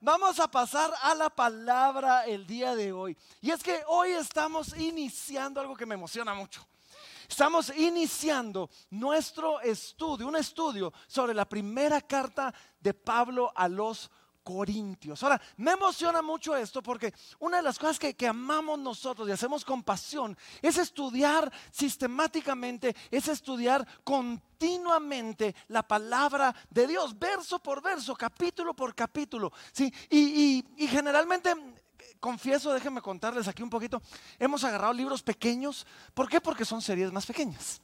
vamos a pasar a la palabra el día de hoy. Y es que hoy estamos iniciando algo que me emociona mucho. Estamos iniciando nuestro estudio, un estudio sobre la primera carta de Pablo a los Corintios. Ahora, me emociona mucho esto porque una de las cosas que, que, amamos nosotros y hacemos con pasión es estudiar sistemáticamente, es estudiar continuamente la palabra de Dios, verso por verso, capítulo por capítulo. ¿sí? Y, y, y generalmente confieso, déjenme contarles aquí un poquito, hemos agarrado libros pequeños. ¿Por qué? Porque son series más pequeñas.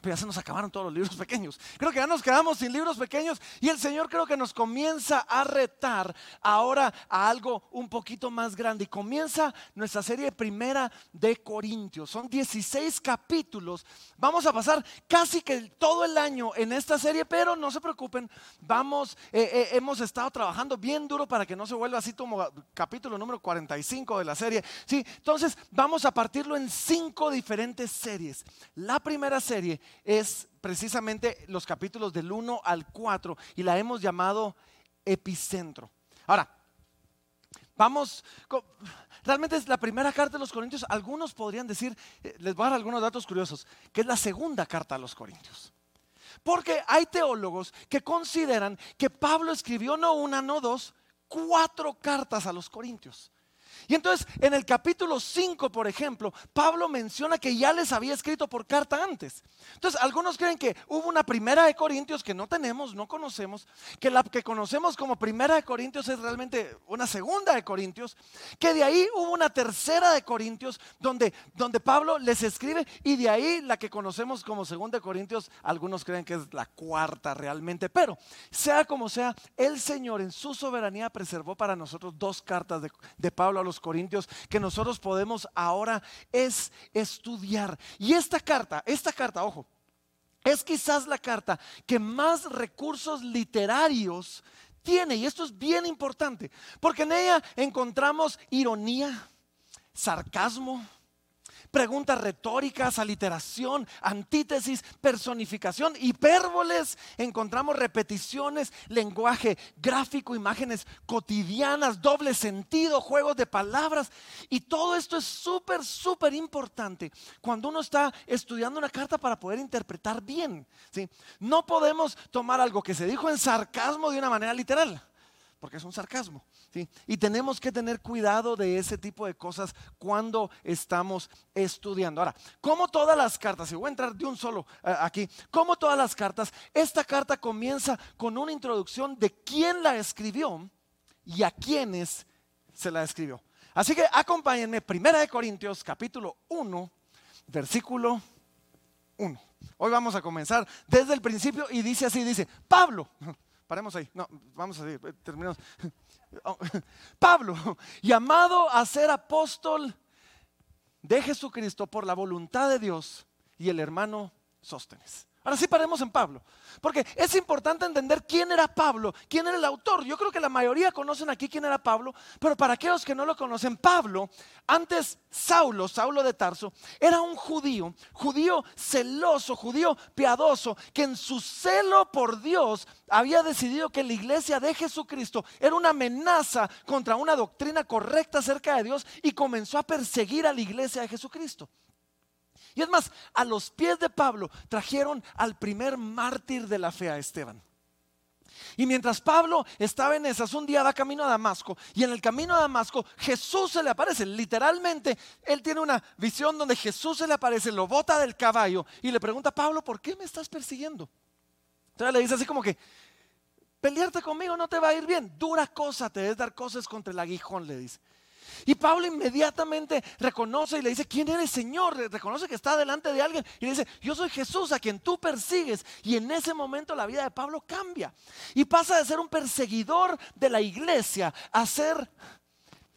Pero ya se nos acabaron todos los libros pequeños. Creo que ya nos quedamos sin libros pequeños y el Señor creo que nos comienza a retar ahora a algo un poquito más grande. Y comienza nuestra serie primera de Corintios. Son 16 capítulos. Vamos a pasar casi que todo el año en esta serie, pero no se preocupen. Vamos, eh, eh, hemos estado trabajando bien duro para que no se vuelva así como capítulo número 45 de la serie. Sí, entonces vamos a partirlo en cinco diferentes series. La primera serie es precisamente los capítulos del 1 al 4 y la hemos llamado epicentro. Ahora, vamos, realmente es la primera carta de los Corintios, algunos podrían decir, les voy a dar algunos datos curiosos, que es la segunda carta a los Corintios. Porque hay teólogos que consideran que Pablo escribió no una, no dos, cuatro cartas a los Corintios. Y entonces en el capítulo 5, por ejemplo, Pablo menciona que ya les había escrito por carta antes. Entonces algunos creen que hubo una primera de Corintios que no tenemos, no conocemos, que la que conocemos como primera de Corintios es realmente una segunda de Corintios, que de ahí hubo una tercera de Corintios donde, donde Pablo les escribe y de ahí la que conocemos como segunda de Corintios, algunos creen que es la cuarta realmente, pero sea como sea, el Señor en su soberanía preservó para nosotros dos cartas de, de Pablo a los Corintios que nosotros podemos ahora es estudiar. Y esta carta, esta carta, ojo, es quizás la carta que más recursos literarios tiene. Y esto es bien importante, porque en ella encontramos ironía, sarcasmo, preguntas retóricas, aliteración, antítesis, personificación, hipérboles, encontramos repeticiones, lenguaje gráfico, imágenes cotidianas, doble sentido, juegos de palabras. Y todo esto es súper, súper importante cuando uno está estudiando una carta para poder interpretar bien. ¿sí? No podemos tomar algo que se dijo en sarcasmo de una manera literal porque es un sarcasmo. ¿sí? Y tenemos que tener cuidado de ese tipo de cosas cuando estamos estudiando. Ahora, como todas las cartas, y voy a entrar de un solo uh, aquí, como todas las cartas, esta carta comienza con una introducción de quién la escribió y a quiénes se la escribió. Así que acompáñenme, Primera de Corintios, capítulo 1, versículo 1. Hoy vamos a comenzar desde el principio y dice así, dice, Pablo. Paremos ahí. No, vamos a seguir. Terminamos. Pablo, llamado a ser apóstol de Jesucristo por la voluntad de Dios y el hermano Sóstenes. Ahora sí paremos en Pablo, porque es importante entender quién era Pablo, quién era el autor. Yo creo que la mayoría conocen aquí quién era Pablo, pero para aquellos que no lo conocen, Pablo, antes Saulo, Saulo de Tarso, era un judío, judío celoso, judío piadoso, que en su celo por Dios había decidido que la iglesia de Jesucristo era una amenaza contra una doctrina correcta acerca de Dios y comenzó a perseguir a la iglesia de Jesucristo. Y es más, a los pies de Pablo trajeron al primer mártir de la fe, a Esteban. Y mientras Pablo estaba en esas, un día va camino a Damasco y en el camino a Damasco Jesús se le aparece. Literalmente, él tiene una visión donde Jesús se le aparece, lo bota del caballo y le pregunta a Pablo, ¿por qué me estás persiguiendo? Entonces le dice así como que, pelearte conmigo no te va a ir bien. Dura cosa te es dar cosas contra el aguijón, le dice. Y Pablo inmediatamente reconoce y le dice, ¿quién eres Señor? Reconoce que está delante de alguien y le dice, yo soy Jesús a quien tú persigues. Y en ese momento la vida de Pablo cambia. Y pasa de ser un perseguidor de la iglesia a ser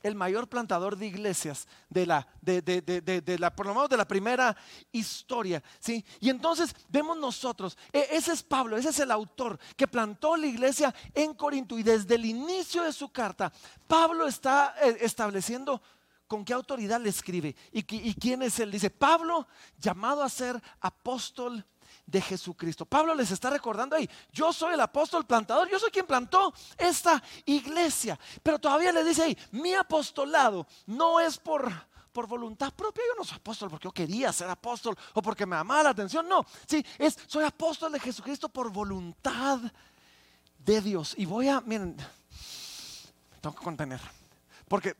el mayor plantador de iglesias de la, de, de, de, de, la, por lo menos de la primera historia. ¿sí? Y entonces vemos nosotros, e, ese es Pablo, ese es el autor que plantó la iglesia en Corinto y desde el inicio de su carta, Pablo está eh, estableciendo con qué autoridad le escribe y, y quién es él. Dice, Pablo, llamado a ser apóstol de Jesucristo. Pablo les está recordando ahí, yo soy el apóstol plantador, yo soy quien plantó esta iglesia, pero todavía le dice ahí, mi apostolado no es por, por voluntad propia, yo no soy apóstol porque yo quería ser apóstol o porque me amaba la atención, no, sí, es, soy apóstol de Jesucristo por voluntad de Dios. Y voy a, miren, tengo que contener, porque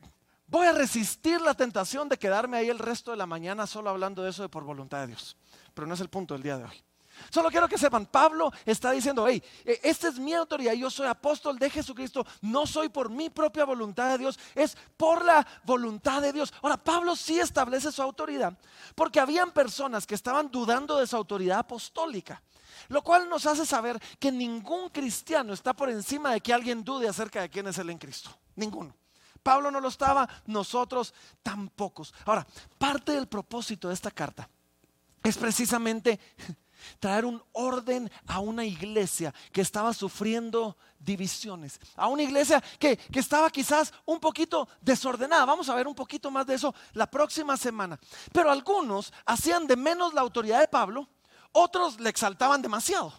voy a resistir la tentación de quedarme ahí el resto de la mañana solo hablando de eso de por voluntad de Dios, pero no es el punto del día de hoy. Solo quiero que sepan, Pablo está diciendo, hey, e, esta es mi autoridad, yo soy apóstol de Jesucristo, no soy por mi propia voluntad de Dios, es por la voluntad de Dios. Ahora, Pablo sí establece su autoridad, porque habían personas que estaban dudando de su autoridad apostólica. Lo cual nos hace saber que ningún cristiano está por encima de que alguien dude acerca de quién es él en Cristo. Ninguno. Pablo no lo estaba, nosotros tampoco. Ahora, parte del propósito de esta carta es precisamente traer un orden a una iglesia que estaba sufriendo divisiones, a una iglesia que, que, estaba quizás un poquito desordenada. Vamos a ver un poquito más de eso la próxima semana. Pero algunos hacían de menos la autoridad de Pablo, otros le exaltaban demasiado.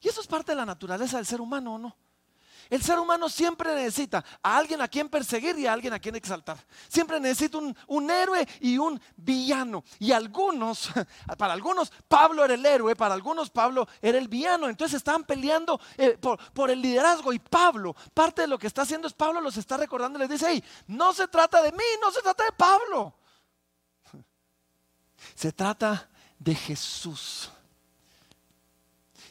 Y eso es parte de la naturaleza del ser humano, ¿o no? El ser humano siempre necesita a alguien a quien perseguir y a alguien a quien exaltar. Siempre necesita un, héroe y un villano. Y algunos, para algunos Pablo era el héroe, para algunos Pablo era el villano. Entonces estaban peleando eh, por, el liderazgo. Y Pablo, parte de lo que está haciendo es Pablo los está recordando y les dice, hey, no se trata de mí, no se trata de Pablo. Se trata de Jesús.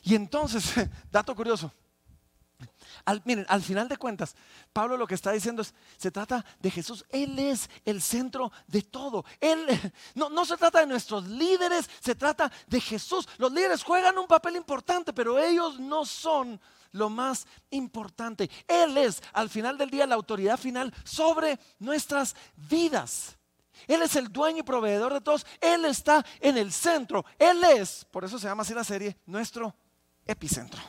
Y entonces, dato curioso, al, miren, al final de cuentas, Pablo lo que está diciendo es, se trata de Jesús. Él es el centro de todo. Él, no, no se trata de nuestros líderes, se trata de Jesús. Los líderes juegan un papel importante, pero ellos no son lo más importante. Él es, al final del día, la autoridad final sobre nuestras vidas. Él es el dueño y proveedor de todos. Él está en el centro. Él es, por eso se llama así la serie, nuestro epicentro.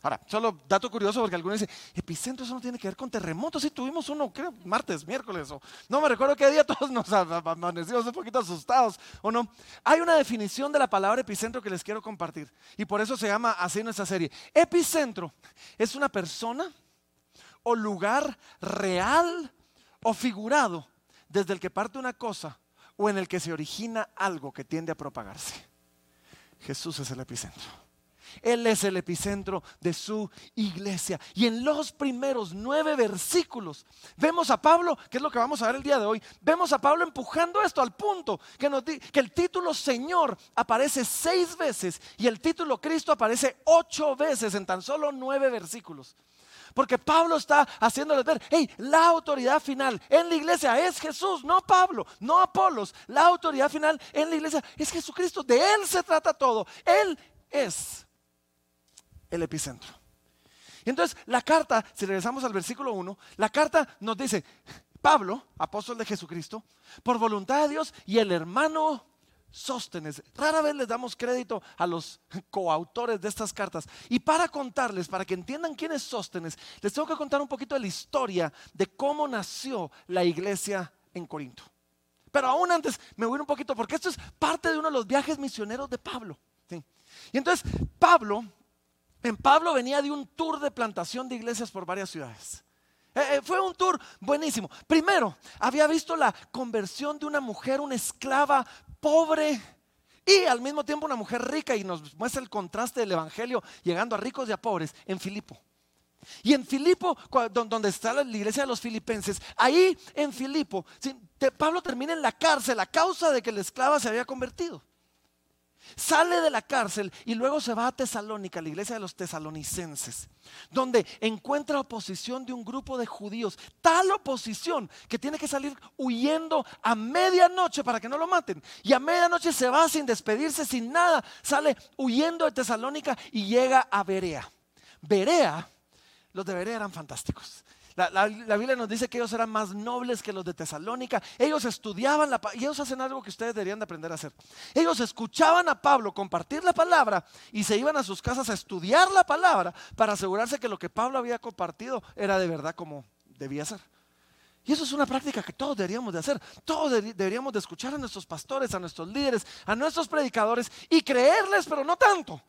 Ahora, solo dato curioso porque algunos dicen, epicentro eso no tiene que ver con terremotos. Si tuvimos uno, creo, martes, miércoles, o no me recuerdo qué día todos nos amanecimos un poquito asustados, ¿o no? Hay una definición de la palabra epicentro que les quiero compartir y por eso se llama así nuestra serie. Epicentro es una persona o lugar real o figurado desde el que parte una cosa o en el que se origina algo que tiende a propagarse. Jesús es el epicentro. Él es el epicentro de su iglesia. Y en los primeros nueve versículos vemos a Pablo, que es lo que vamos a ver el día de hoy, vemos a Pablo empujando esto al punto que, que el título Señor aparece seis veces y el título Cristo aparece ocho veces en tan solo nueve versículos. Porque Pablo está haciéndoles ver, hey, la autoridad final en la iglesia es Jesús, no Pablo, no Apolos. La autoridad final en la iglesia es Jesucristo. De Él se trata todo. Él es el epicentro. Y entonces la carta, si regresamos al versículo 1, la carta nos dice, Pablo, apóstol de Jesucristo, por voluntad de Dios y el hermano Sóstenes. Rara vez les damos crédito a los coautores de estas cartas. Y para contarles, para que entiendan quién es Sóstenes, les tengo que contar un poquito de la historia de cómo nació la iglesia en Corinto. Pero aún antes me voy un poquito, porque esto es parte de uno de los viajes misioneros de Pablo. Y entonces Pablo en Pablo venía de un tour de plantación de iglesias por varias ciudades. Eh, eh, fue un tour buenísimo. Primero, había visto la conversión de una mujer, una esclava pobre y al mismo tiempo una mujer rica y nos muestra el contraste del Evangelio llegando a ricos y a pobres en Filipo. Y en Filipo, donde está la iglesia de los filipenses, ahí en Filipo, Pablo termina en la cárcel a causa de que la esclava se había convertido. Sale de la cárcel y luego se va a Tesalónica, la iglesia de los tesalonicenses, donde encuentra oposición de un grupo de judíos, tal oposición que tiene que salir huyendo a medianoche para que no lo maten. Y a medianoche se va sin despedirse, sin nada, sale huyendo de Tesalónica y llega a Berea. Berea, los de Berea eran fantásticos. La, Biblia nos dice que ellos eran más nobles que los de Tesalónica. Ellos estudiaban la y ellos hacen algo que ustedes deberían de aprender a hacer. Ellos escuchaban a Pablo compartir la palabra y se iban a sus casas a estudiar la palabra para asegurarse que lo que Pablo había compartido era de verdad como debía ser. Y eso es una práctica que todos deberíamos de hacer. Todos deberíamos de escuchar a nuestros pastores, a nuestros líderes, a nuestros predicadores y creerles, pero no tanto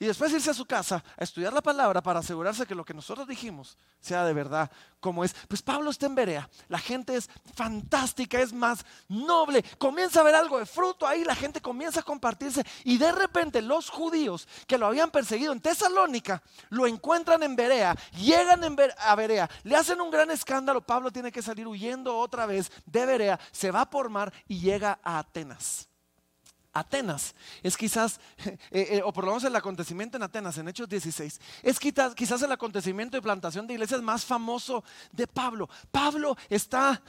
y después irse a su casa a estudiar la palabra para asegurarse que lo que nosotros dijimos sea de verdad como es. Pues Pablo está en Berea, la gente es fantástica, es más noble, comienza a ver algo de fruto ahí, la gente comienza a compartirse y de repente los judíos que lo habían perseguido en Tesalónica lo encuentran en Berea, llegan a Berea, le hacen un gran escándalo, Pablo tiene que salir huyendo otra vez de Berea, se va por mar y llega a Atenas. Atenas es quizás, eh, eh, o por lo menos el acontecimiento en Atenas, en Hechos 16, es quizás, quizás el acontecimiento de plantación de iglesias más famoso de Pablo. Pablo está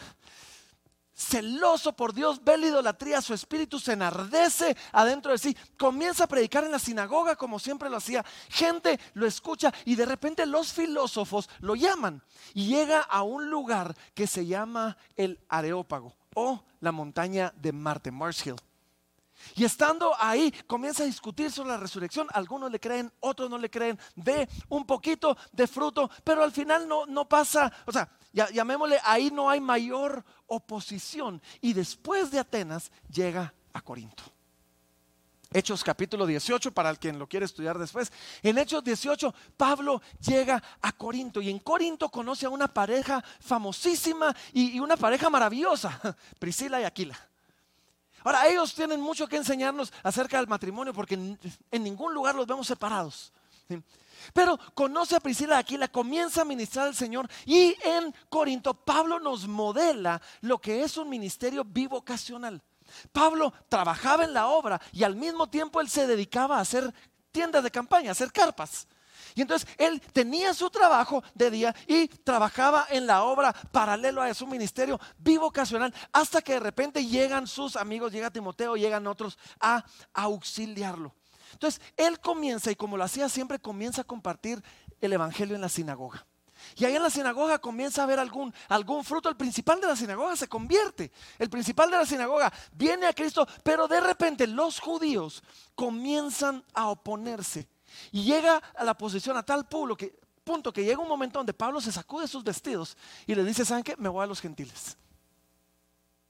celoso por Dios, ve la idolatría, su espíritu se enardece adentro de sí, comienza a predicar en la sinagoga como siempre lo hacía, gente lo escucha y de repente los filósofos lo llaman y llega a un lugar que se llama el Areópago o la montaña de Marte, Mars Hill. Y estando ahí, comienza a discutir sobre la resurrección. Algunos le creen, otros no le creen. Ve un poquito de fruto, pero al final no, no pasa. O sea, llamémosle, ahí no hay mayor oposición. Y después de Atenas llega a Corinto. Hechos capítulo 18, para el quien lo quiere estudiar después. En Hechos 18, Pablo llega a Corinto y en Corinto conoce a una pareja famosísima y una pareja maravillosa, Priscila y Aquila. Ahora, ellos tienen mucho que enseñarnos acerca del matrimonio porque en, ningún lugar los vemos separados. Pero conoce a Priscila aquí, la comienza a ministrar al Señor y en Corinto Pablo nos modela lo que es un ministerio bivocacional. Pablo trabajaba en la obra y al mismo tiempo él se dedicaba a hacer tiendas de campaña, a hacer carpas. Y entonces él tenía su trabajo de día y trabajaba en la obra paralelo a su ministerio bivocacional hasta que de repente llegan sus amigos, llega Timoteo, llegan otros a auxiliarlo. Entonces él comienza y como lo hacía siempre comienza a compartir el evangelio en la sinagoga. Y ahí en la sinagoga comienza a ver algún, algún fruto. El principal de la sinagoga se convierte. El principal de la sinagoga viene a Cristo, pero de repente los judíos comienzan a oponerse y llega a la posición a tal punto que, punto que llega un momento donde Pablo se sacude sus vestidos y le dice, ¿saben qué? Me voy a los gentiles.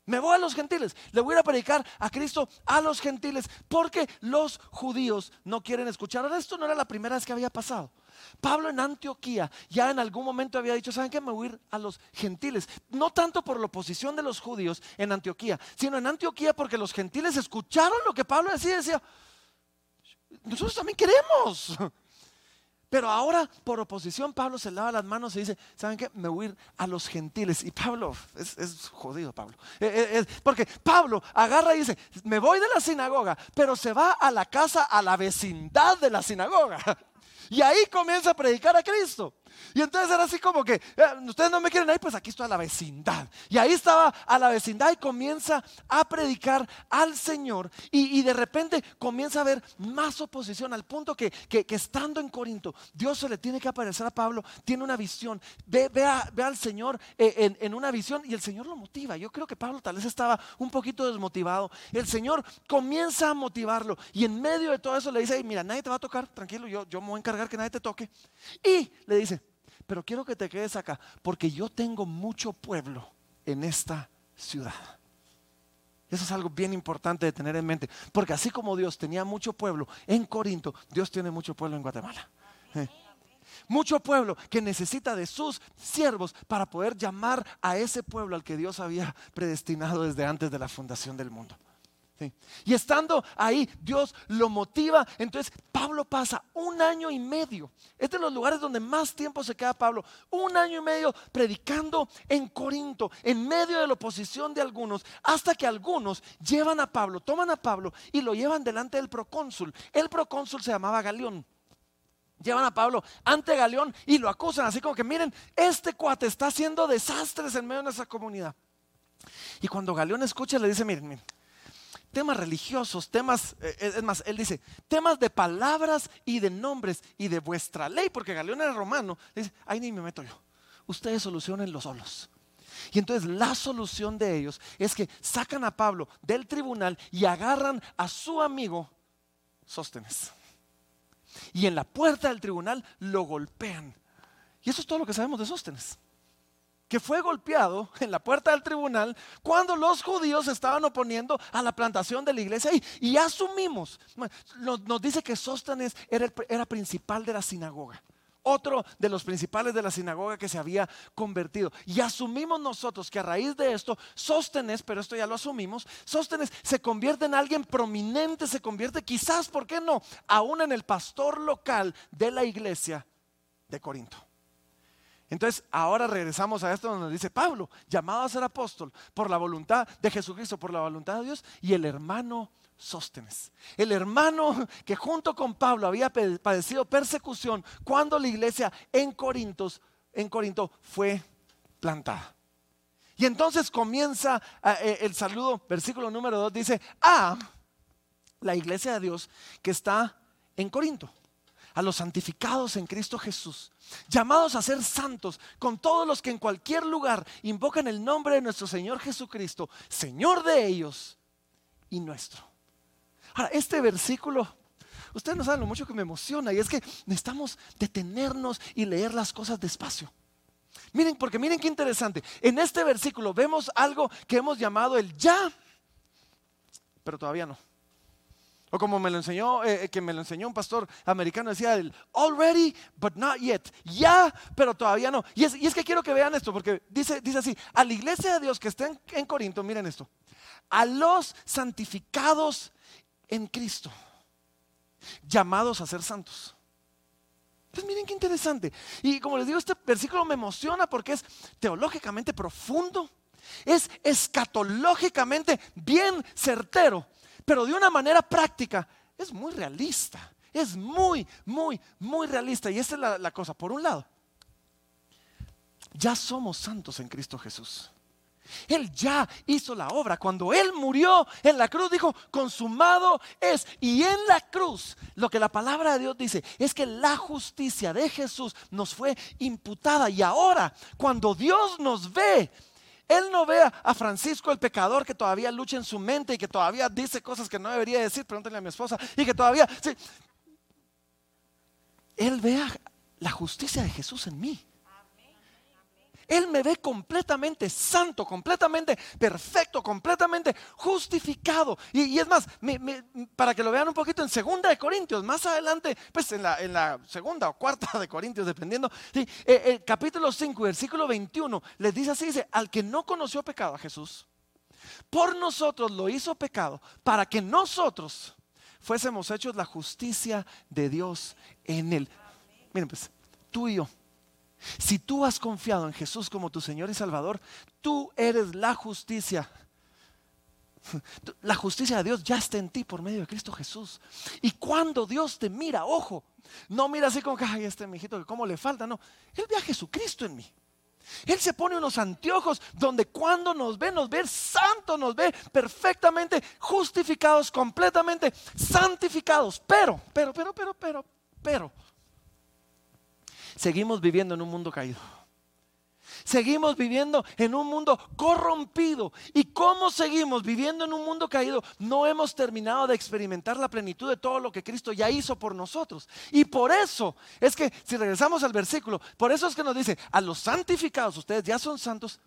Me voy a los gentiles. Le voy a predicar a Cristo a los gentiles porque los judíos no quieren escuchar. Ahora, esto no era la primera vez que había pasado. Pablo en Antioquía ya en algún momento había dicho, ¿saben qué? Me voy a ir a los gentiles. No tanto por la oposición de los judíos en Antioquía, sino en Antioquía porque los gentiles escucharon lo que Pablo decía decía, nosotros también queremos. Pero ahora, por oposición, Pablo se lava las manos y dice, ¿saben qué? Me voy a ir a los gentiles. Y Pablo, es, jodido Pablo. Eh, eh, porque Pablo agarra y dice, me voy de la sinagoga, pero se va a la casa, a la vecindad de la sinagoga. Y ahí comienza a predicar a Cristo. Y entonces era así como que, eh, ustedes no me quieren ahí, pues aquí estoy a la vecindad. Y ahí estaba a la vecindad y comienza a predicar al Señor. Y, de repente comienza a haber más oposición al punto que, estando en Corinto, Dios se le tiene que aparecer a Pablo, tiene una visión, ve, ve, al Señor eh, en, en una visión y el Señor lo motiva. Yo creo que Pablo tal vez estaba un poquito desmotivado. El Señor comienza a motivarlo y en medio de todo eso le dice, mira, nadie te va a tocar, tranquilo, yo, yo me voy a encargar que nadie te toque. Y le dice, pero quiero que te quedes acá, porque yo tengo mucho pueblo en esta ciudad. Eso es algo bien importante de tener en mente, porque así como Dios tenía mucho pueblo en Corinto, Dios tiene mucho pueblo en Guatemala. Eh. Mucho pueblo que necesita de sus siervos para poder llamar a ese pueblo al que Dios había predestinado desde antes de la fundación del mundo. Y estando ahí, Dios lo motiva. Entonces, Pablo pasa un año y medio. Es de los lugares donde más tiempo se queda Pablo. Un año y medio predicando en Corinto, en medio de la oposición de algunos, hasta que algunos llevan a Pablo, toman a Pablo y lo llevan delante del procónsul. El procónsul se llamaba Galeón llevan a Pablo ante Galeón y lo acusan, así como que miren, este cuate está haciendo desastres en medio de nuestra comunidad. Y cuando Galeón escucha, le dice, miren, miren, temas religiosos, temas, eh, eh, es más, él dice, temas de palabras y de nombres y de vuestra ley, porque Galeón era romano, dice, ahí ni me meto yo, ustedes solucionen los solos. Y entonces la solución de ellos es que sacan a Pablo del tribunal y agarran a su amigo Sóstenes. Y en la puerta del tribunal lo golpean. Y eso es todo lo que sabemos de Sóstenes. Que fue golpeado en la puerta del tribunal cuando los judíos estaban oponiendo a la plantación de la iglesia ahí. Y asumimos, nos, dice que Sóstenes era, era principal de la sinagoga otro de los principales de la sinagoga que se había convertido. Y asumimos nosotros que a raíz de esto, Sóstenes, pero esto ya lo asumimos, Sóstenes se convierte en alguien prominente, se convierte quizás, ¿por qué no?, aún en el pastor local de la iglesia de Corinto. Entonces, ahora regresamos a esto donde dice Pablo, llamado a ser apóstol por la voluntad de Jesucristo, por la voluntad de Dios, y el hermano Sóstenes. El hermano que junto con Pablo había padecido persecución cuando la iglesia en Corinto, en Corinto fue plantada. Y entonces comienza eh, eh, el saludo, versículo número 2 dice, a la iglesia de Dios que está en Corinto, a los santificados en Cristo Jesús, llamados a ser santos con todos los que en cualquier lugar invocan el nombre de nuestro Señor Jesucristo, Señor de ellos y nuestro. Ahora, este versículo, ustedes no saben lo mucho que me emociona y es que necesitamos detenernos y leer las cosas despacio. Miren, porque miren qué interesante. En este versículo vemos algo que hemos llamado el ya, pero todavía no. O como me lo enseñó, eh, que me lo enseñó un pastor americano, decía el already, but not yet. Ya, pero todavía no. Y es, que quiero que vean esto, porque dice, dice así, a la iglesia de Dios que está en, en Corinto, miren esto, a los santificados en Cristo, llamados a ser santos. Pues miren qué interesante. Y como les digo, este versículo me emociona porque es teológicamente profundo, es escatológicamente bien certero, pero de una manera práctica es muy realista. Es muy, muy, muy realista. Y esa es la, cosa. Por un lado, ya somos santos en Cristo Jesús. Él ya hizo la obra. Cuando Él murió en la cruz, dijo, consumado es. Y en la cruz, lo que la palabra de Dios dice es que la justicia de Jesús nos fue imputada. Y ahora, cuando Dios nos ve, él no ve a Francisco el pecador que todavía lucha en su mente y que todavía dice cosas que no debería decir, pregúntale a mi esposa, y que todavía... Él ve la justicia de Jesús en mí. Él me ve completamente santo, completamente perfecto, completamente justificado. Y, es más, para que lo vean un poquito en segunda de Corintios, más adelante, pues en la, segunda o cuarta de Corintios, dependiendo, eh, eh, capítulo 5, versículo 21, les dice así, dice, al que no conoció pecado a Jesús, por nosotros lo hizo pecado, para que nosotros fuésemos hechos la justicia de Dios en él. Miren pues, tú y yo si tú has confiado en Jesús como tu Señor y Salvador, tú eres la justicia. La justicia de Dios ya está en ti por medio de Cristo Jesús. Y cuando Dios te mira, ojo, no mira así como que, ay, este mijito, que cómo le falta, no. Él ve a Jesucristo en mí. Él se pone unos anteojos donde cuando nos ve, nos ve santo, nos ve perfectamente justificados, completamente santificados. Pero, pero, pero, pero, pero, pero, seguimos viviendo en un mundo caído. Seguimos viviendo en un mundo corrompido. ¿Y cómo seguimos viviendo en un mundo caído? No hemos terminado de experimentar la plenitud de todo lo que Cristo ya hizo por nosotros. Y por eso es que, si regresamos al versículo, por eso es que nos dice, a los santificados, ustedes ya son santos,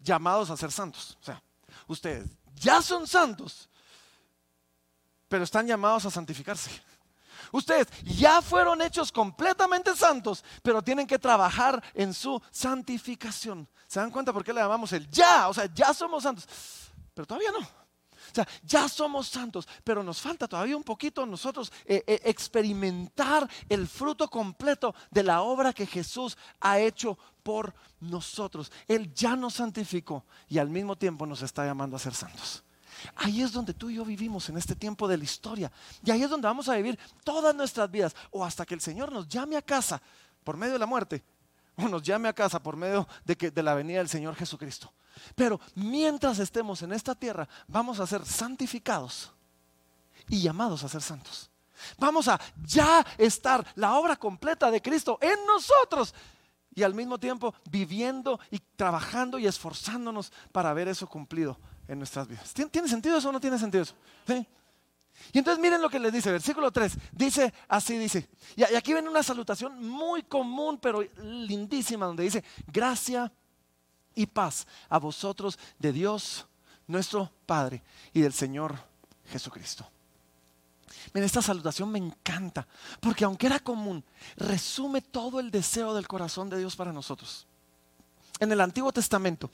llamados a ser santos. O sea, ustedes ya son santos, pero están llamados a santificarse. Ustedes ya fueron hechos completamente santos, pero tienen que trabajar en su santificación. ¿Se dan cuenta por qué le llamamos el ya? O sea, ya somos santos, pero todavía no. O sea, ya somos santos, pero nos falta todavía un poquito nosotros eh, eh, experimentar el fruto completo de la obra que Jesús ha hecho por nosotros. Él ya nos santificó y al mismo tiempo nos está llamando a ser santos. Ahí es donde tú y yo vivimos en este tiempo de la historia. Y ahí es donde vamos a vivir todas nuestras vidas. O hasta que el Señor nos llame a casa por medio de la muerte. O nos llame a casa por medio de, que, de la venida del Señor Jesucristo. Pero mientras estemos en esta tierra, vamos a ser santificados y llamados a ser santos. Vamos a ya estar la obra completa de Cristo en nosotros y al mismo tiempo viviendo y trabajando y esforzándonos para ver eso cumplido en nuestras vidas. ¿Tiene sentido eso o no tiene sentido eso? Y entonces miren lo que les dice, versículo 3, dice así, dice, y aquí viene una salutación muy común pero lindísima donde dice, gracia y paz a vosotros de Dios, nuestro Padre, y del Señor Jesucristo. Miren, esta salutación me encanta, porque aunque era común, resume todo el deseo del corazón de Dios para nosotros. En el Antiguo Testamento,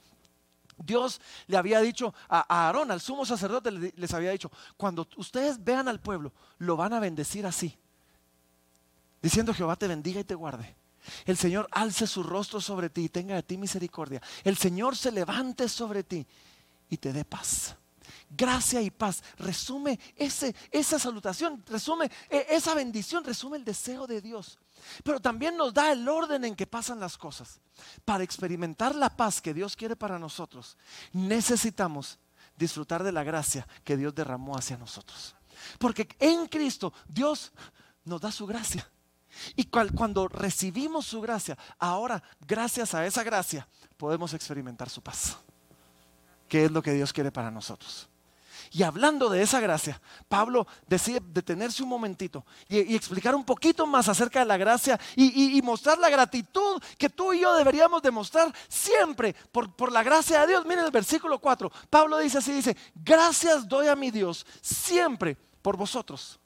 Dios le había dicho a Aarón, al sumo sacerdote, les había dicho, cuando ustedes vean al pueblo, lo van a bendecir así, diciendo Jehová te bendiga y te guarde. El Señor alce su rostro sobre ti y tenga de ti misericordia. El Señor se levante sobre ti y te dé paz. Gracia y paz. Resume ese, esa salutación, resume e, esa bendición, resume el deseo de Dios. Pero también nos da el orden en que pasan las cosas. Para experimentar la paz que Dios quiere para nosotros, necesitamos disfrutar de la gracia que Dios derramó hacia nosotros. Porque en Cristo Dios nos da su gracia. Y cuando recibimos su gracia, ahora, gracias a esa gracia, podemos experimentar su paz. Que es lo que Dios quiere para nosotros. Y hablando de esa gracia, Pablo decide detenerse un momentito y, explicar un poquito más acerca de la gracia y, mostrar la gratitud que tú y yo deberíamos demostrar siempre por, por la gracia de Dios. Miren el versículo 4. Pablo dice así, dice, gracias doy a mi Dios siempre por vosotros,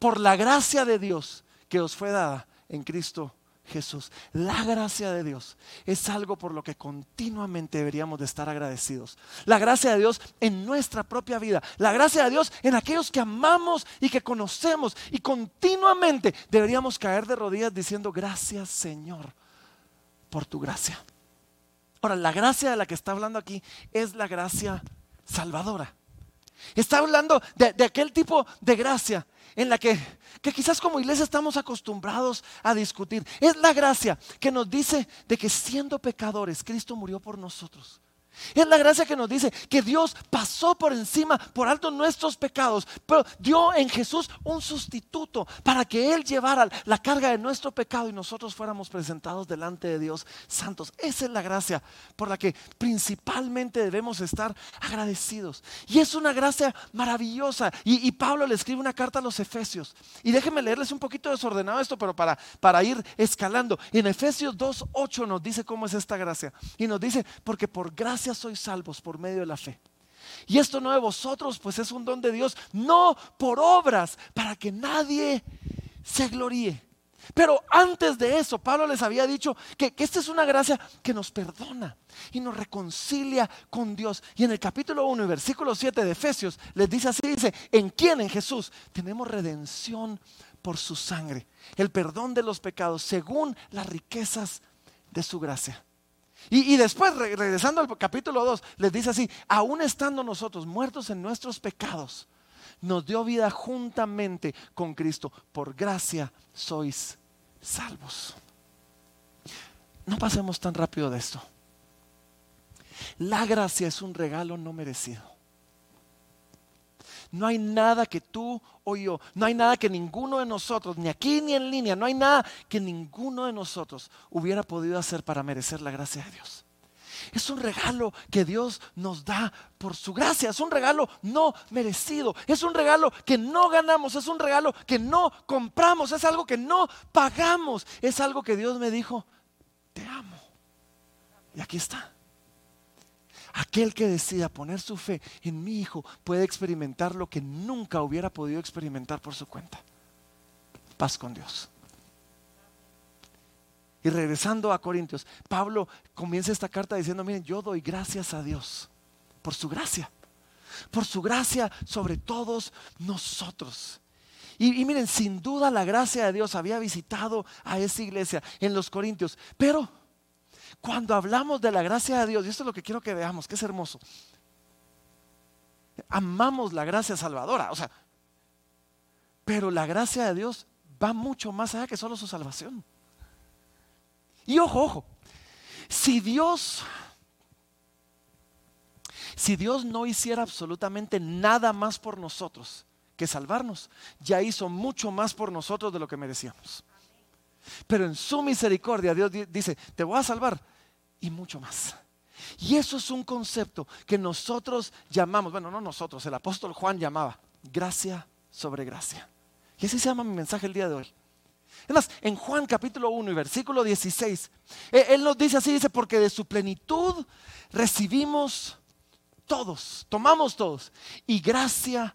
por la gracia de Dios que os fue dada en Cristo Jesús. La gracia de Dios es algo por lo que continuamente deberíamos de estar agradecidos. La gracia de Dios en nuestra propia vida. La gracia de Dios en aquellos que amamos y que conocemos. Y continuamente deberíamos caer de rodillas diciendo gracias Señor por tu gracia. Ahora, la gracia de la que está hablando aquí es la gracia salvadora. Está hablando de, aquel tipo de gracia en la que, que quizás como iglesia estamos acostumbrados a discutir. Es la gracia que nos dice de que siendo pecadores, Cristo murió por nosotros. Es la gracia que nos dice que Dios pasó por encima, por alto nuestros pecados, pero dio en Jesús un sustituto para que Él llevara la carga de nuestro pecado y nosotros fuéramos presentados delante de Dios santos. Esa es la gracia por la que principalmente debemos estar agradecidos. Y es una gracia maravillosa. Y, Pablo le escribe una carta a los Efesios. Y déjenme leerles un poquito desordenado esto, pero para, para ir escalando. En Efesios 2.8 nos dice cómo es esta gracia. Y nos dice, porque por gracia sois salvos por medio de la fe. Y esto no de vosotros, pues es un don de Dios, no por obras, para que nadie se gloríe. Pero antes de eso, Pablo les había dicho que, que, esta es una gracia que nos perdona y nos reconcilia con Dios. Y en el capítulo 1 y versículo 7 de Efesios les dice así, dice, en quién, en Jesús, tenemos redención por su sangre, el perdón de los pecados, según las riquezas de su gracia. Y, después, regresando al capítulo 2, les dice así, aún estando nosotros muertos en nuestros pecados, nos dio vida juntamente con Cristo. Por gracia sois salvos. No pasemos tan rápido de esto. La gracia es un regalo no merecido. No hay nada que tú o yo, no hay nada que ninguno de nosotros, ni aquí ni en línea, no hay nada que ninguno de nosotros hubiera podido hacer para merecer la gracia de Dios. Es un regalo que Dios nos da por su gracia. Es un regalo no merecido. Es un regalo que no ganamos. Es un regalo que no compramos. Es algo que no pagamos. Es algo que Dios me dijo, te amo. Y aquí está. Aquel que decida poner su fe en mi hijo puede experimentar lo que nunca hubiera podido experimentar por su cuenta. Paz con Dios. Y regresando a Corintios, Pablo comienza esta carta diciendo, miren, yo doy gracias a Dios por su gracia, por su gracia sobre todos nosotros. Y, y, miren, sin duda la gracia de Dios había visitado a esa iglesia en los Corintios, pero cuando hablamos de la gracia de Dios, y esto es lo que quiero que veamos, que es hermoso. Amamos la gracia salvadora, o sea, pero la gracia de Dios va mucho más allá que solo su salvación. Y ojo, ojo, si Dios, si Dios no hiciera absolutamente nada más por nosotros que salvarnos, ya hizo mucho más por nosotros de lo que merecíamos. Pero en su misericordia Dios dice, te voy a salvar, y mucho más. Y eso es un concepto que nosotros llamamos, bueno, no nosotros, el apóstol Juan llamaba gracia sobre gracia. Y así se llama mi mensaje el día de hoy. Es más, en Juan capítulo 1 y versículo 16, eh, Él nos dice así, dice, porque de su plenitud recibimos todos, tomamos todos, y gracia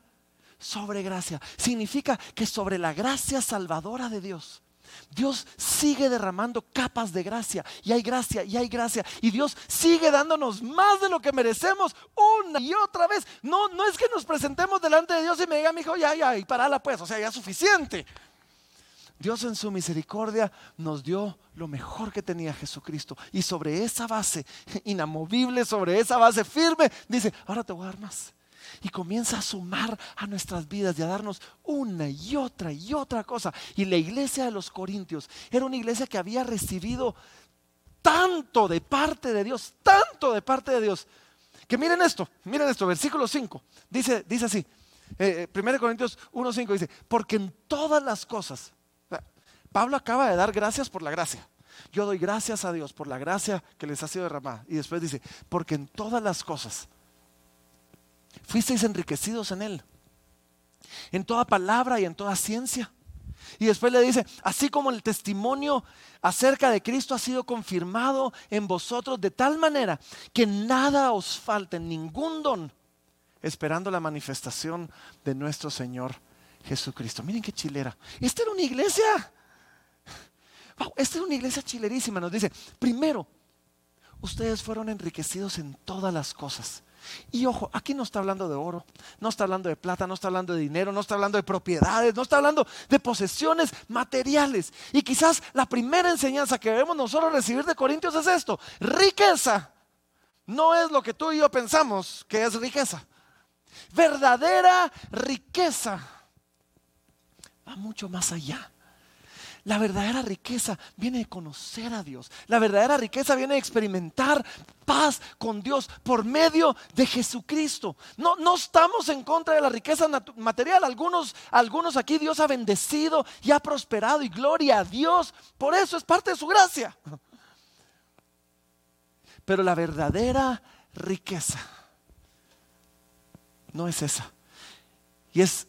sobre gracia. Significa que sobre la gracia salvadora de Dios, Dios sigue derramando capas de gracia y hay gracia y hay gracia y Dios sigue dándonos más de lo que merecemos una y otra vez. No, no es que nos presentemos delante de Dios y me diga, mi hijo, ya, ya, y parala pues, o sea, ya es suficiente. Dios en su misericordia nos dio lo mejor que tenía Jesucristo. Y sobre esa base inamovible, sobre esa base firme, dice, ahora te voy a dar más. Y comienza a sumar a nuestras vidas y a darnos una y otra y otra cosa. Y la iglesia de los Corintios era una iglesia que había recibido tanto de parte de Dios, tanto de parte de Dios. Que miren esto, miren esto, versículo 5. Dice, dice así, 1 eh, eh, Corintios 1.5 dice, porque en todas las cosas, Pablo acaba de dar gracias por la gracia. Yo doy gracias a Dios por la gracia que les ha sido derramada. Y después dice, porque en todas las cosas fuisteis enriquecidos en Él. En toda palabra y en toda ciencia. Y después le dice, así como el testimonio acerca de Cristo ha sido confirmado en vosotros de tal manera que nada os falte, ningún don, esperando la manifestación de nuestro Señor Jesucristo. Miren qué chilera. Esta era una iglesia esta es una iglesia chilerísima. Nos dice, primero, ustedes fueron enriquecidos en todas las cosas. Y ojo, aquí no está hablando de oro, no está hablando de plata, no está hablando de dinero, no está hablando de propiedades, no está hablando de posesiones materiales. Y quizás la primera enseñanza que debemos nosotros recibir de Corintios es esto, riqueza. No es lo que tú y yo pensamos que es riqueza. Verdadera riqueza va mucho más allá. La verdadera riqueza viene de conocer a Dios. La verdadera riqueza viene de experimentar paz con Dios por medio de Jesucristo. No, no estamos en contra de la riqueza material. Algunos, algunos aquí Dios ha bendecido y ha prosperado y gloria a Dios. Por eso es parte de su gracia. Pero la verdadera riqueza no es esa. Y es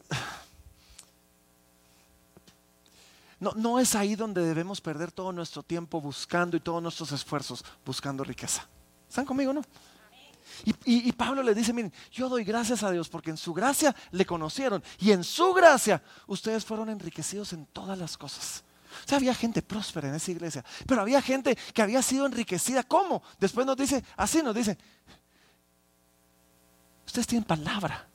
no, es ahí donde debemos perder todo nuestro tiempo buscando y todos nuestros esfuerzos buscando riqueza. ¿Están conmigo no? Y, y, Pablo le dice, miren, yo doy gracias a Dios porque en su gracia le conocieron y en su gracia ustedes fueron enriquecidos en todas las cosas. O sea, había gente próspera en esa iglesia, pero había gente que había sido enriquecida. ¿Cómo? Después nos dice, así nos dice, ustedes tienen palabra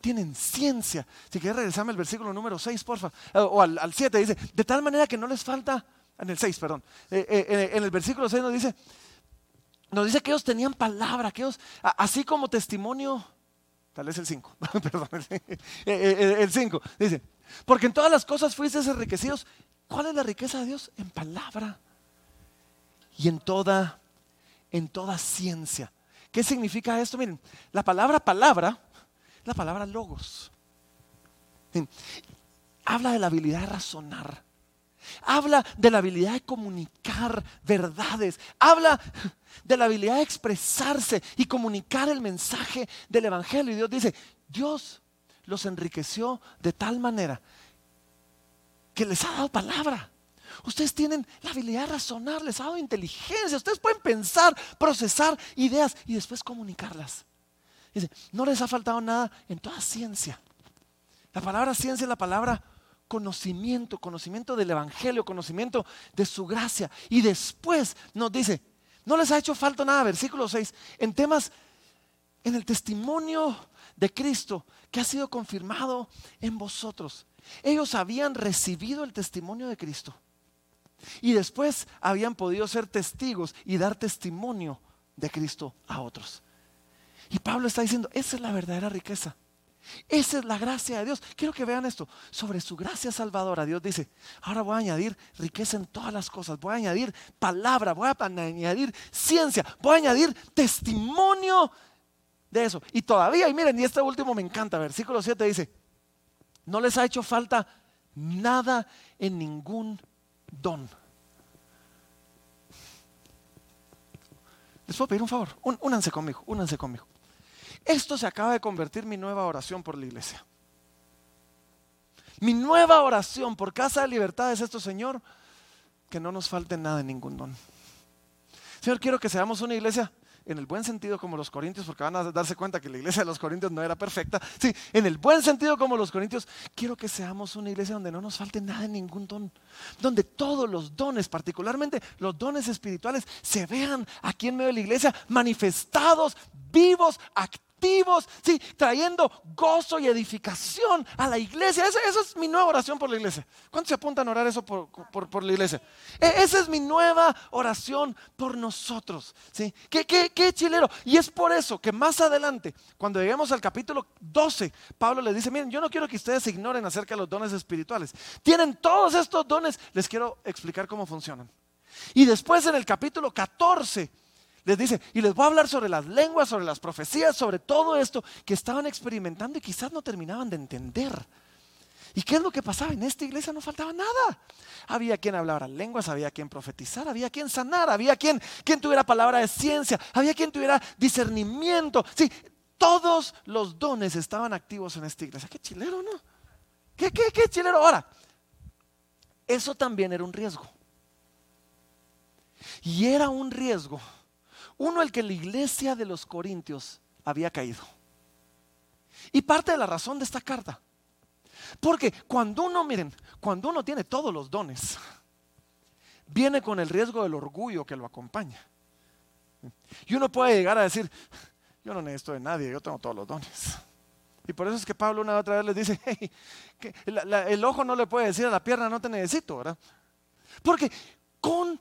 tienen ciencia. Si quieres regresarme al versículo número 6, porfa, eh, o al, 7, dice, de tal manera que no les falta, en el 6, perdón, eh, eh, en el versículo 6 nos dice, nos dice que ellos tenían palabra, que ellos, así como testimonio, tal vez el 5, perdón, el 5, dice, porque en todas las cosas fuiste enriquecidos. ¿Cuál es la riqueza de Dios? En palabra y en toda, en toda ciencia. ¿Qué significa esto? Miren, la palabra palabra la palabra logos. Habla de la habilidad de razonar. Habla de la habilidad de comunicar verdades. Habla de la habilidad de expresarse y comunicar el mensaje del Evangelio. Y Dios dice, Dios los enriqueció de tal manera que les ha dado palabra. Ustedes tienen la habilidad de razonar, les ha dado inteligencia. Ustedes pueden pensar, procesar ideas y después comunicarlas. Dice, no les ha faltado nada en toda ciencia. La palabra ciencia es la palabra conocimiento, conocimiento del Evangelio, conocimiento de su gracia. Y después nos dice, no les ha hecho falta nada, versículo 6, en temas, en el testimonio de Cristo que ha sido confirmado en vosotros. Ellos habían recibido el testimonio de Cristo. Y después habían podido ser testigos y dar testimonio de Cristo a otros. Y Pablo está diciendo, esa es la verdadera riqueza. Esa es la gracia de Dios. Quiero que vean esto. Sobre su gracia salvadora, Dios dice, ahora voy a añadir riqueza en todas las cosas. Voy a añadir palabra, voy a añadir ciencia, voy a añadir testimonio de eso. Y todavía, y miren, y este último me encanta, versículo 7 dice, no les ha hecho falta nada en ningún don. Les puedo pedir un favor, únanse conmigo, únanse conmigo. Esto se acaba de convertir mi nueva oración por la iglesia. Mi nueva oración por Casa de Libertad es esto, Señor, que no nos falte nada en ningún don. Señor, quiero que seamos una iglesia en el buen sentido como los corintios, porque van a darse cuenta que la iglesia de los corintios no era perfecta. Sí, en el buen sentido como los corintios, quiero que seamos una iglesia donde no nos falte nada en ningún don, donde todos los dones, particularmente los dones espirituales, se vean aquí en medio de la iglesia manifestados, vivos, activos sí, trayendo gozo y edificación a la iglesia. Esa, es mi nueva oración por la iglesia. ¿Cuántos se apuntan a orar eso por, por, la iglesia? E, esa es mi nueva oración por nosotros. ¿sí? ¿Qué, qué, qué chilero? Y es por eso que más adelante, cuando lleguemos al capítulo 12, Pablo les dice, miren, yo no quiero que ustedes ignoren acerca de los dones espirituales. Tienen todos estos dones, les quiero explicar cómo funcionan. Y después en el capítulo 14 les dice, y les voy a hablar sobre las lenguas, sobre las profecías, sobre todo esto que estaban experimentando y quizás no terminaban de entender. ¿Y qué es lo que pasaba? En esta iglesia no faltaba nada. Había quien hablara lenguas, había quien profetizar, había quien sanar, había quien, quien tuviera palabra de ciencia, había quien tuviera discernimiento. Sí, todos los dones estaban activos en esta iglesia. Qué chilero, ¿no? ¿Qué, qué, qué chilero? Ahora, eso también era un riesgo. Y era un riesgo uno, el que la iglesia de los Corintios había caído. Y parte de la razón de esta carta. Porque cuando uno, miren, cuando uno tiene todos los dones, viene con el riesgo del orgullo que lo acompaña. Y uno puede llegar a decir, yo no necesito de nadie, yo tengo todos los dones. Y por eso es que Pablo una otra vez les dice, que el ojo no le puede decir a la pierna, no te necesito, ¿verdad? Porque con,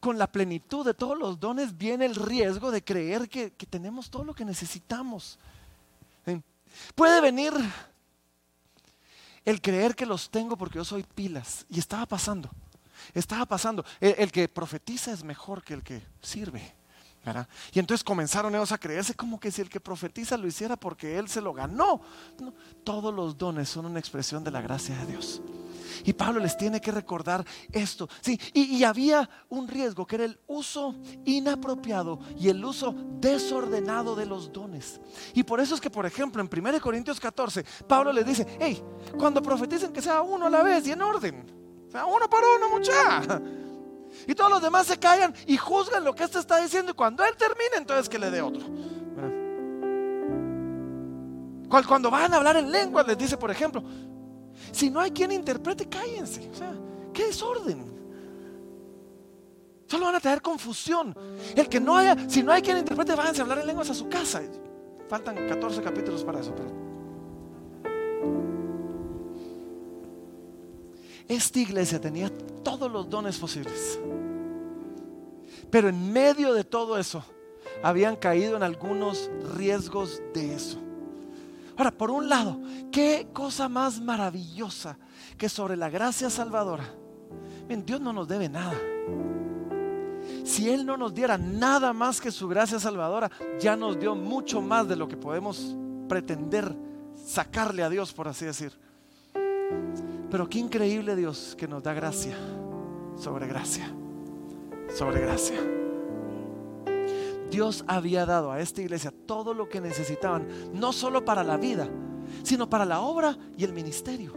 con la plenitud de todos los dones viene el riesgo de creer que, tenemos todo lo que necesitamos. Puede venir el creer que los tengo porque yo soy pilas. Y estaba pasando, estaba pasando. El, que profetiza es mejor que el que sirve. Y entonces comenzaron ellos a creerse como que si el que profetiza lo hiciera porque él se lo ganó. todos los dones son una expresión de la gracia de Dios. Y Pablo les tiene que recordar esto. Sí, y, había un riesgo que era el uso inapropiado y el uso desordenado de los dones. Y por eso es que, por ejemplo, en 1 Corintios 14, Pablo les dice, hey, cuando profeticen que sea uno a la vez y en orden. O sea, uno por uno, mucha. Y todos los demás se callan y juzgan lo que este está diciendo. Y cuando él termine, entonces que le dé otro. Cuando van a hablar en lenguas, les dice, por ejemplo, si no hay quien interprete, cállense. O sea, qué desorden. Solo van a traer confusión. El que no haya, si no hay quien interprete, váyanse a hablar en lenguas a su casa. Faltan 14 capítulos para eso. Esta iglesia tenía todos los dones posibles. Pero en medio de todo eso, habían caído en algunos riesgos de eso. Ahora, por un lado, qué cosa más maravillosa que sobre la gracia salvadora. Bien, Dios no nos debe nada. Si Él no nos diera nada más que su gracia salvadora, ya nos dio mucho más de lo que podemos pretender sacarle a Dios, por así decir. Pero qué increíble Dios que nos da gracia sobre gracia, sobre gracia. Dios había dado a esta iglesia todo lo que necesitaban, no solo para la vida, sino para la obra y el ministerio.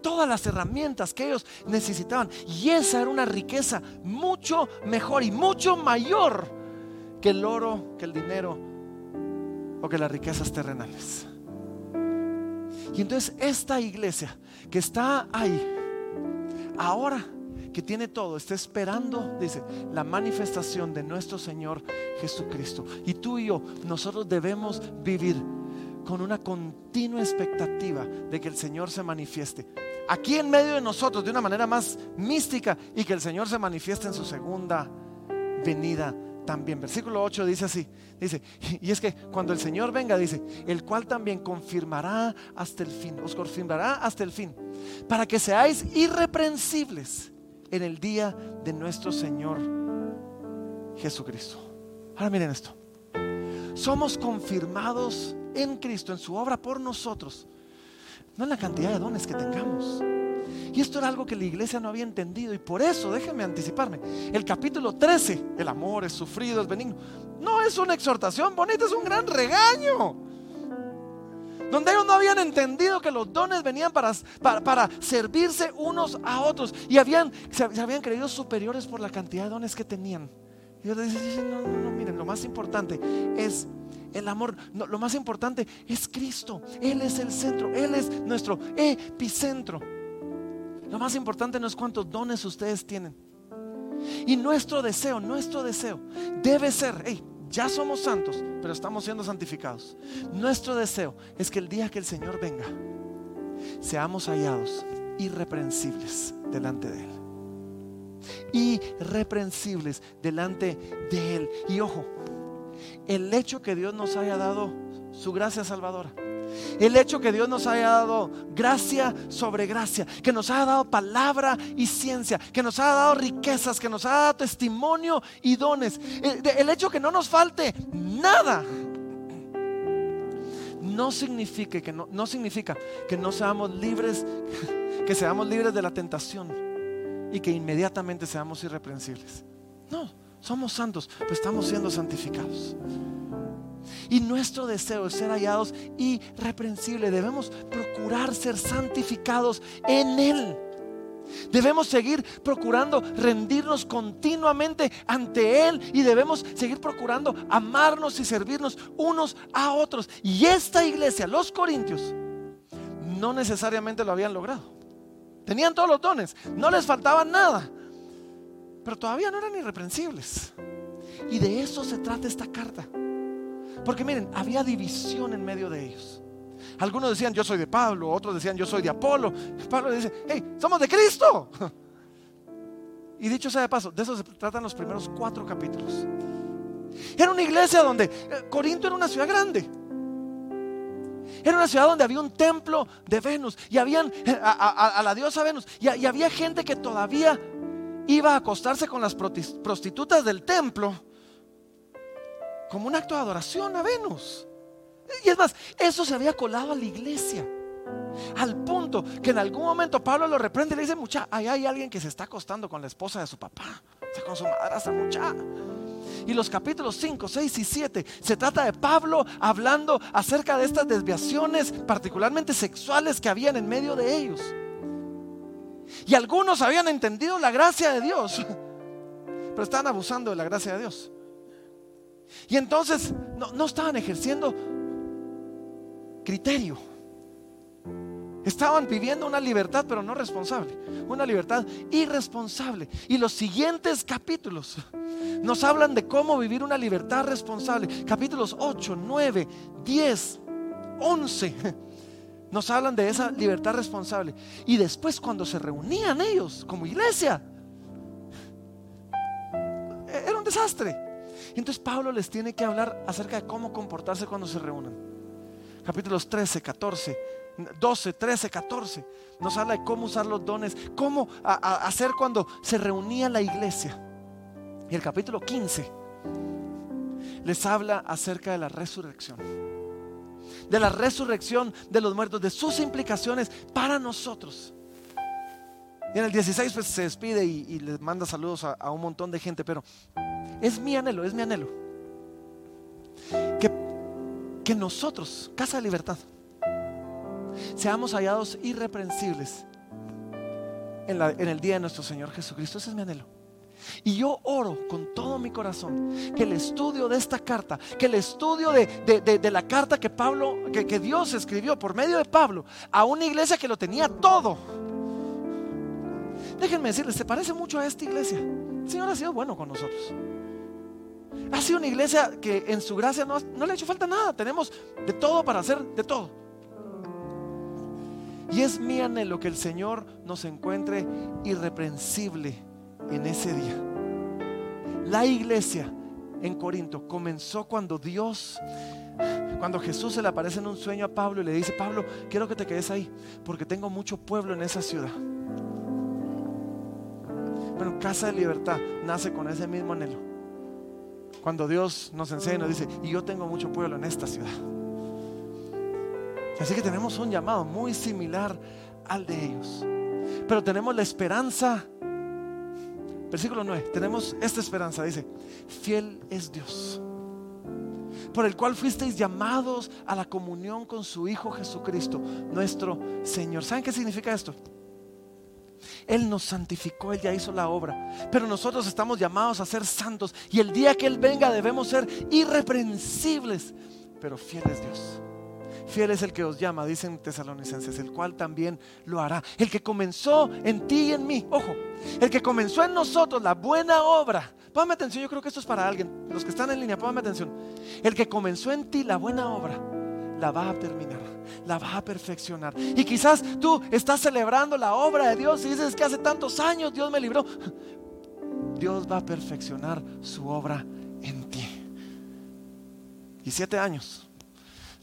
Todas las herramientas que ellos necesitaban. Y esa era una riqueza mucho mejor y mucho mayor que el oro, que el dinero o que las riquezas terrenales. Y entonces esta iglesia que está ahí, ahora que tiene todo, está esperando, dice, la manifestación de nuestro Señor Jesucristo. Y tú y yo, nosotros debemos vivir con una continua expectativa de que el Señor se manifieste. Aquí en medio de nosotros, de una manera más mística, y que el Señor se manifieste en su segunda venida también. Versículo 8 dice así, dice, y es que cuando el Señor venga, dice, el cual también confirmará hasta el fin, os confirmará hasta el fin, para que seáis irreprensibles en el día de nuestro Señor Jesucristo. Ahora miren esto. Somos confirmados en Cristo, en su obra por nosotros. No en la cantidad de dones que tengamos. Y esto era algo que la iglesia no había entendido. Y por eso, déjenme anticiparme, el capítulo 13, el amor es sufrido, es benigno, no es una exhortación bonita, es un gran regaño. Donde ellos no habían entendido que los dones venían para, para, servirse unos a otros y habían, se, habían creído superiores por la cantidad de dones que tenían. Y Dios dice, no, no, no, miren, lo más importante es el amor, lo más importante es Cristo. Él es el centro, Él es nuestro epicentro. Lo más importante no es cuántos dones ustedes tienen. Y nuestro deseo, nuestro deseo debe ser, hey, ya somos santos, pero estamos siendo santificados. Nuestro deseo es que el día que el Señor venga, seamos hallados irreprensibles delante de Él. Irreprensibles delante de Él. Y ojo, el hecho que Dios nos haya dado su gracia salvadora el hecho que Dios nos haya dado gracia sobre gracia, que nos haya dado palabra y ciencia, que nos haya dado riquezas, que nos haya dado testimonio y dones. El, hecho que no nos falte nada no significa que no, no significa que no seamos libres, que seamos libres de la tentación y que inmediatamente seamos irreprensibles. No, somos santos, pero estamos siendo santificados. Y nuestro deseo es ser hallados irreprensibles. Debemos procurar ser santificados en Él. Debemos seguir procurando rendirnos continuamente ante Él y debemos seguir procurando amarnos y servirnos unos a otros. Y esta iglesia, los corintios, no necesariamente lo habían logrado. Tenían todos los dones, no les faltaba nada, pero todavía no eran irreprensibles. Y de eso se trata esta carta. Porque miren, había división en medio de ellos. Algunos decían, yo soy de Pablo, otros decían, yo soy de Apolo. Pablo dice, hey, somos de Cristo. Y dicho sea de paso, de eso se tratan los primeros cuatro capítulos. Era una iglesia donde eh, Corinto era una ciudad grande. Era una ciudad donde había un templo de Venus y habían eh, a, la diosa Venus y, y había gente que todavía iba a acostarse con las prostitutas del templo como un acto de adoración a Venus. Y es más, eso se había colado a la iglesia. Al punto que en algún momento Pablo lo reprende y le dice, mucha, ahí hay alguien que se está acostando con la esposa de su papá, o sea, con su madrastra, mucha. Y los capítulos 5, 6 y 7 se trata de Pablo hablando acerca de estas desviaciones, particularmente sexuales, que habían en medio de ellos. Y algunos habían entendido la gracia de Dios, pero estaban abusando de la gracia de Dios. Y entonces no, estaban ejerciendo criterio. Estaban viviendo una libertad, pero no responsable. Una libertad irresponsable. Y los siguientes capítulos nos hablan de cómo vivir una libertad responsable. Capítulos 8, 9, 10, 11. Nos hablan de esa libertad responsable. Y después cuando se reunían ellos como iglesia, era un desastre. Y entonces Pablo les tiene que hablar acerca de cómo comportarse cuando se reúnan. Capítulos 13, 14, 12, 13, 14. Nos habla de cómo usar los dones, cómo hacer cuando se reunía la iglesia. Y el capítulo 15 les habla acerca de la resurrección. De la resurrección de los muertos, de sus implicaciones para nosotros. Y en el 16 pues, se despide y, les manda saludos a un montón de gente, pero es mi anhelo, es mi anhelo. Que, nosotros, Casa de Libertad, seamos hallados irreprensibles en, el día de nuestro Señor Jesucristo. Ese es mi anhelo. Y yo oro con todo mi corazón que el estudio de esta carta, que el estudio de, la carta que Pablo, que Dios escribió por medio de Pablo a una iglesia que lo tenía todo. Déjenme decirles, se parece mucho a esta iglesia. El Señor ha sido bueno con nosotros. Ha sido una iglesia que en su gracia no, le ha hecho falta nada. Tenemos de todo para hacer de todo. Y es mi anhelo que el Señor nos encuentre irreprensible en ese día. La iglesia en Corinto comenzó cuando Dios, cuando Jesús se le aparece en un sueño a Pablo y le dice, Pablo, quiero que te quedes ahí, porque tengo mucho pueblo en esa ciudad. Bueno, Casa de Libertad nace con ese mismo anhelo cuando Dios nos enseña y nos dice, y yo tengo mucho pueblo en esta ciudad. Así que tenemos un llamado muy similar al de ellos. Pero tenemos la esperanza. Versículo 9. Tenemos esta esperanza. Dice, fiel es Dios. por el cual fuisteis llamados a la comunión con su Hijo Jesucristo, nuestro Señor. ¿Saben qué significa esto? Él nos santificó, Él ya hizo la obra. Pero nosotros estamos llamados a ser santos. Y el día que Él venga debemos ser irreprensibles, pero fieles Dios. Fiel es el que os llama, dicen tesalonicenses, el cual también lo hará. El que comenzó en ti y en mí, ojo, el que comenzó en nosotros la buena obra. Póngame atención, yo creo que esto es para alguien. Los que están en línea, póngame atención. El que comenzó en ti la buena obra, la va a terminar, la va a perfeccionar. Y quizás tú estás celebrando la obra de Dios y dices que hace tantos años Dios me libró. Dios va a perfeccionar su obra en ti. Y siete años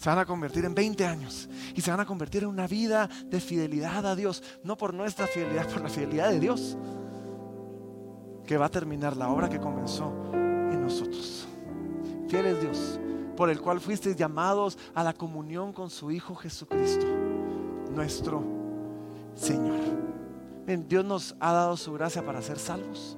se van a convertir en 20 años y se van a convertir en una vida de fidelidad a Dios, no por nuestra fidelidad, por la fidelidad de Dios, que va a terminar la obra que comenzó en nosotros. Fiel es Dios, por el cual fuisteis llamados a la comunión con su Hijo Jesucristo, nuestro Señor. Dios nos ha dado su gracia para ser salvos.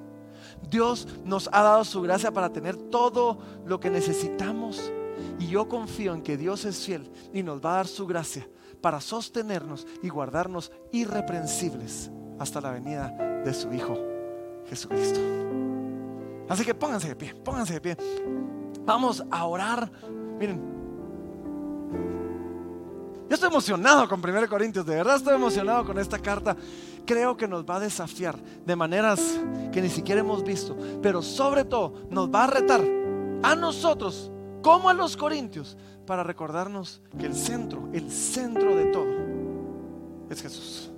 Dios nos ha dado su gracia para tener todo lo que necesitamos y yo confío en que Dios es fiel y nos va a dar su gracia para sostenernos y guardarnos irreprensibles hasta la venida de su Hijo Jesucristo. Así que pónganse de pie, pónganse de pie. Vamos a orar. Miren, yo estoy emocionado con 1 Corintios, de verdad estoy emocionado con esta carta. Creo que nos va a desafiar de maneras que ni siquiera hemos visto, pero sobre todo nos va a retar a nosotros como a los corintios, para recordarnos que el centro, el centro de todo, es Jesús.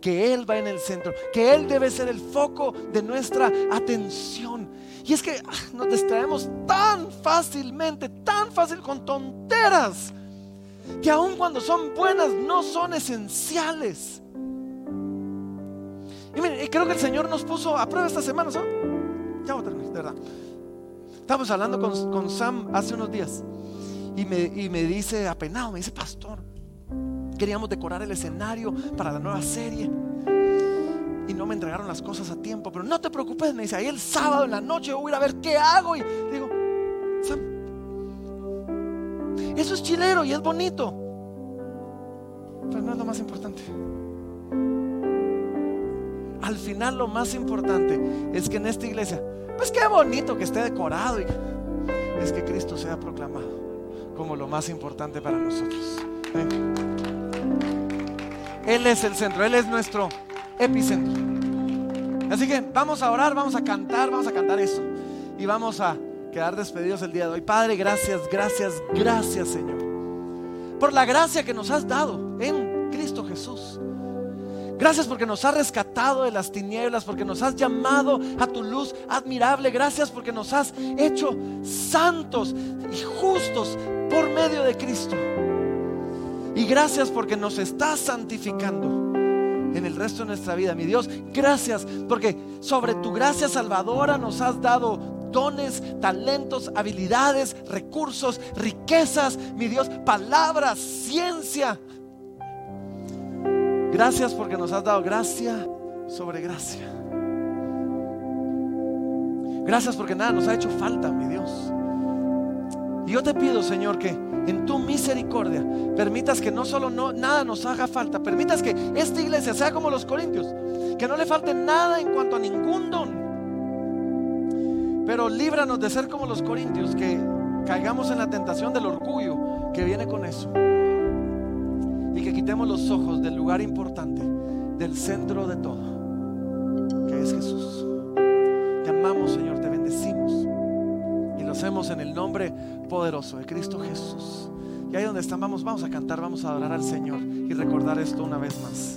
Que Él va en el centro, que Él debe ser el foco de nuestra atención. Y es que ah, nos distraemos tan fácilmente, tan fácil con tonteras, que aun cuando son buenas no son esenciales. Y miren, creo que el Señor nos puso a prueba esta semana, Ya voy a terminar, de verdad. Estábamos hablando con, Sam hace unos días y me, dice apenado, me dice, pastor, queríamos decorar el escenario para la nueva serie y no me entregaron las cosas a tiempo, pero no te preocupes, me dice, ahí el sábado en la noche voy a ir a ver qué hago y digo, Sam, eso es chilero y es bonito, pero no es lo más importante. Al final lo más importante es que en esta iglesia pues qué bonito que esté decorado. Y es que Cristo sea proclamado como lo más importante para nosotros. Él es el centro, Él es nuestro epicentro. Así que vamos a orar, vamos a cantar, vamos a cantar eso. Y vamos a quedar despedidos el día de hoy. Padre, gracias, gracias, gracias Señor. Por la gracia que nos has dado en Cristo Jesús. Gracias porque nos has rescatado de las tinieblas, porque nos has llamado a tu luz admirable. Gracias porque nos has hecho santos y justos por medio de Cristo. Y gracias porque nos estás santificando en el resto de nuestra vida, mi Dios. Gracias porque sobre tu gracia salvadora nos has dado dones, talentos, habilidades, recursos, riquezas, mi Dios, palabras, ciencia Gracias porque nos has dado gracia sobre gracia. Gracias porque nada nos ha hecho falta, mi Dios. Y yo te pido, Señor, que en tu misericordia permitas que no solo no, nada nos haga falta, permitas que esta iglesia sea como los corintios, que no le falte nada en cuanto a ningún don. Pero líbranos de ser como los corintios, que caigamos en la tentación del orgullo que viene con eso y que quitemos los ojos del lugar importante, del centro de todo, que es Jesús. Te amamos, Señor, te bendecimos lo hacemos en el nombre poderoso de Cristo Jesús. Y ahí donde estamos, vamos a cantar, vamos a adorar al Señor y recordar esto una vez más.